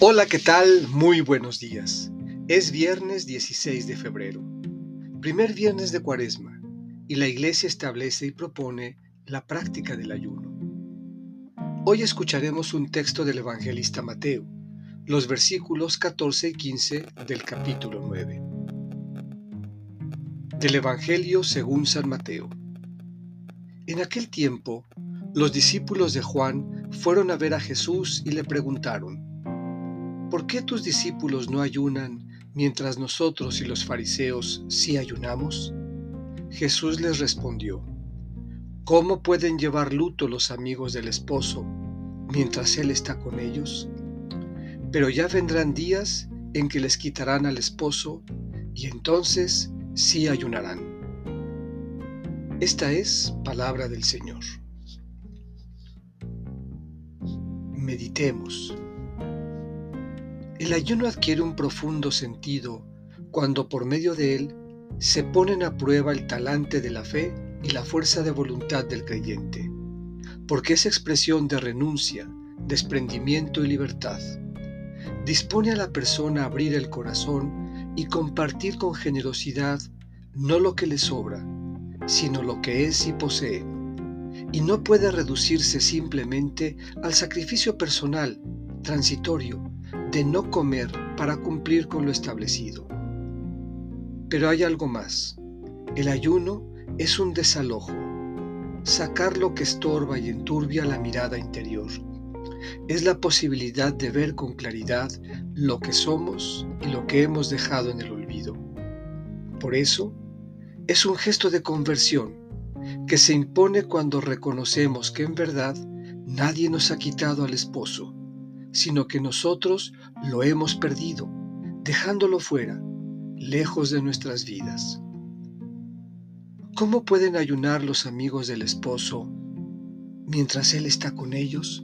Hola, ¿qué tal? Muy buenos días. Es viernes 16 de febrero, primer viernes de cuaresma, y la iglesia establece y propone la práctica del ayuno. Hoy escucharemos un texto del evangelista Mateo, los versículos 14 y 15 del capítulo 9. Del Evangelio según San Mateo. En aquel tiempo, los discípulos de Juan fueron a ver a Jesús y le preguntaron, ¿por qué tus discípulos no ayunan mientras nosotros y los fariseos sí ayunamos? Jesús les respondió, ¿cómo pueden llevar luto los amigos del esposo mientras él está con ellos? Pero ya vendrán días en que les quitarán al esposo y entonces sí ayunarán. Esta es palabra del Señor. Meditemos. El ayuno adquiere un profundo sentido cuando por medio de él se ponen a prueba el talante de la fe y la fuerza de voluntad del creyente, porque es expresión de renuncia, desprendimiento y libertad. Dispone a la persona a abrir el corazón y compartir con generosidad no lo que le sobra, sino lo que es y posee, y no puede reducirse simplemente al sacrificio personal, transitorio, de no comer para cumplir con lo establecido. Pero hay algo más. El ayuno es un desalojo, sacar lo que estorba y enturbia la mirada interior. Es la posibilidad de ver con claridad lo que somos y lo que hemos dejado en el olvido. Por eso, es un gesto de conversión que se impone cuando reconocemos que en verdad nadie nos ha quitado al esposo sino que nosotros lo hemos perdido, dejándolo fuera, lejos de nuestras vidas. ¿Cómo pueden ayunar los amigos del esposo mientras él está con ellos?